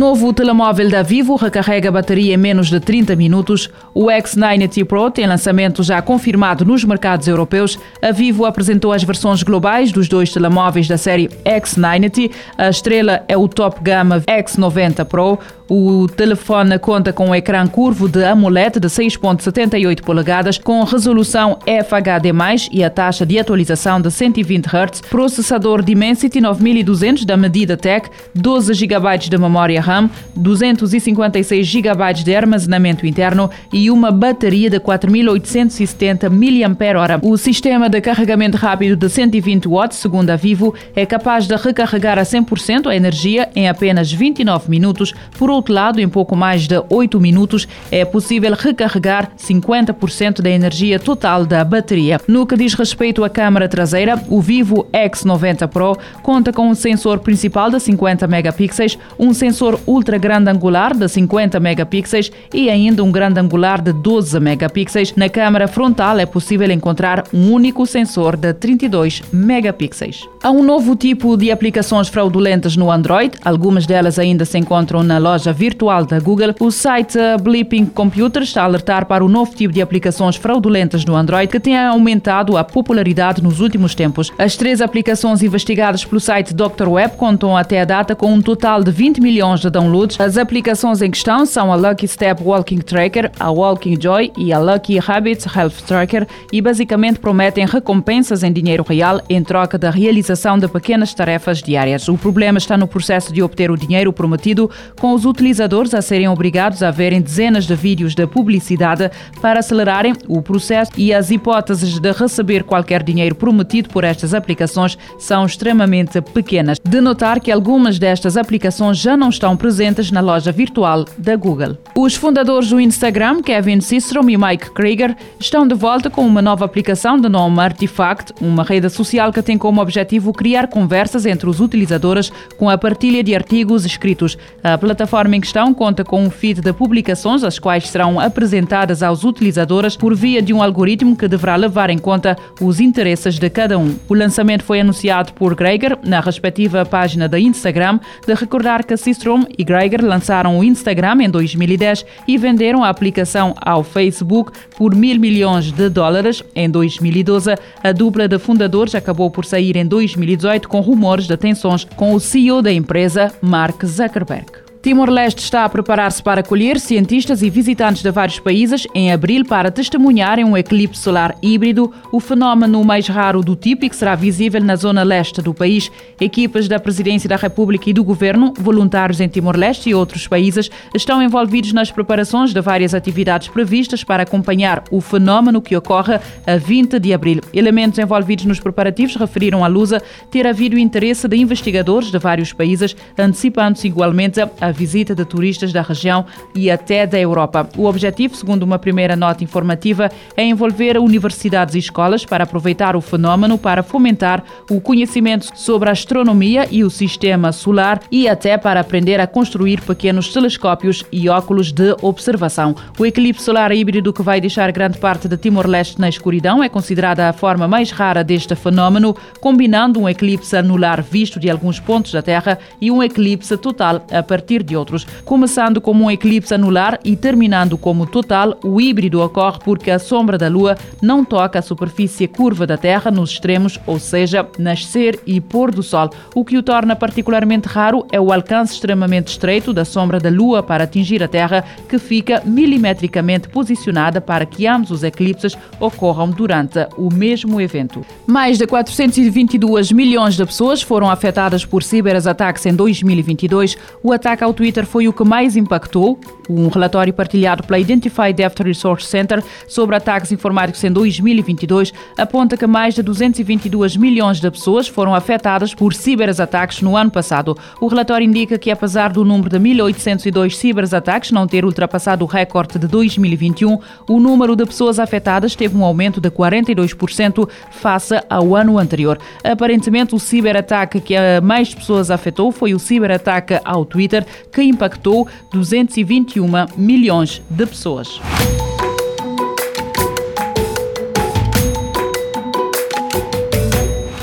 novo telemóvel da Vivo recarrega a bateria em menos de 30 minutos. O X90 Pro tem lançamento já confirmado nos mercados europeus. A Vivo apresentou as versões globais dos dois telemóveis da série X90. A estrela é o top gama X90 Pro. O telefone conta com um ecrã curvo de AMOLED de 6.78 polegadas com resolução FHD+, e a taxa de atualização de 120 Hz, processador Dimensity 9200 da medida Tech, 12 GB de memória RAM, 256 GB de armazenamento interno e uma bateria de 4870 mAh. O sistema de carregamento rápido de 120 watts, segundo a Vivo, é capaz de recarregar a 100% a energia em apenas 29 minutos. Por lado, em pouco mais de 8 minutos, é possível recarregar 50% da energia total da bateria. No que diz respeito à câmara traseira, o Vivo X90 Pro conta com um sensor principal de 50 megapixels, um sensor ultra grande angular de 50 megapixels e ainda um grande angular de 12 megapixels. Na câmara frontal é possível encontrar um único sensor de 32 megapixels. Há um novo tipo de aplicações fraudulentas no Android, algumas delas ainda se encontram na loja virtual da Google. O site Blipping Computer está a alertar para o novo tipo de aplicações fraudulentas no Android que tem aumentado a popularidade nos últimos tempos. As três aplicações investigadas pelo site Dr. Web contam até a data com um total de 20 milhões de downloads. As aplicações em questão são a Lucky Step Walking Tracker, a Walking Joy e a Lucky Habits Health Tracker e basicamente prometem recompensas em dinheiro real em troca da realização de pequenas tarefas diárias. O problema está no processo de obter o dinheiro prometido, com os utilizadores a serem obrigados a verem dezenas de vídeos de publicidade para acelerarem o processo e as hipóteses de receber qualquer dinheiro prometido por estas aplicações são extremamente pequenas. De notar que algumas destas aplicações já não estão presentes na loja virtual da Google. Os fundadores do Instagram, Kevin Systrom e Mike Krieger, estão de volta com uma nova aplicação de nome Artifact, uma rede social que tem como objetivo criar conversas entre os utilizadores com a partilha de artigos escritos. A plataforma em questão conta com um feed de publicações, as quais serão apresentadas aos utilizadores por via de um algoritmo que deverá levar em conta os interesses de cada um. O lançamento foi anunciado por Greiger na respectiva página da Instagram, de recordar que Systrom e Greiger lançaram o Instagram em 2010 e venderam a aplicação ao Facebook por mil milhões de dólares em 2012. A dupla de fundadores acabou por sair em 2018 com rumores de tensões com o CEO da empresa, Mark Zuckerberg. Timor-Leste está a preparar-se para acolher cientistas e visitantes de vários países em abril para testemunharem um eclipse solar híbrido, o fenómeno mais raro do tipo e que será visível na zona leste do país. Equipas da Presidência da República e do Governo, voluntários em Timor-Leste e outros países estão envolvidos nas preparações de várias atividades previstas para acompanhar o fenómeno que ocorre a 20 de abril. Elementos envolvidos nos preparativos referiram à Lusa ter havido interesse de investigadores de vários países, antecipando-se igualmente a visita de turistas da região e até da Europa. O objetivo, segundo uma primeira nota informativa, é envolver universidades e escolas para aproveitar o fenómeno para fomentar o conhecimento sobre a astronomia e o sistema solar e até para aprender a construir pequenos telescópios e óculos de observação. O eclipse solar híbrido que vai deixar grande parte de Timor-Leste na escuridão é considerada a forma mais rara deste fenómeno, combinando um eclipse anular visto de alguns pontos da Terra e um eclipse total a partir de outros. Começando como um eclipse anular e terminando como total, o híbrido ocorre porque a sombra da Lua não toca a superfície curva da Terra nos extremos, ou seja, nascer e pôr do Sol. O que o torna particularmente raro é o alcance extremamente estreito da sombra da Lua para atingir a Terra, que fica milimetricamente posicionada para que ambos os eclipses ocorram durante o mesmo evento. Mais de 422 milhões de pessoas foram afetadas por ciberataques em 2022. O ataque ao ao Twitter foi o que mais impactou. Um relatório partilhado pela Identify Theft Resource Center sobre ataques informáticos em 2022 aponta que mais de 222 milhões de pessoas foram afetadas por ciberataques no ano passado. O relatório indica que, apesar do número de 1.802 ciberataques não ter ultrapassado o recorde de 2021, o número de pessoas afetadas teve um aumento de 42% face ao ano anterior. Aparentemente, o ciberataque que mais pessoas afetou foi o ciberataque ao Twitter, que impactou 221 milhões de pessoas.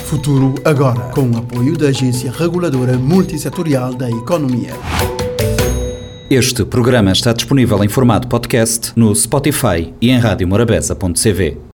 Futuro agora, com o apoio da Agência Reguladora Multissetorial da Economia. Este programa está disponível em formato podcast no Spotify e em radiomorabeza.cv.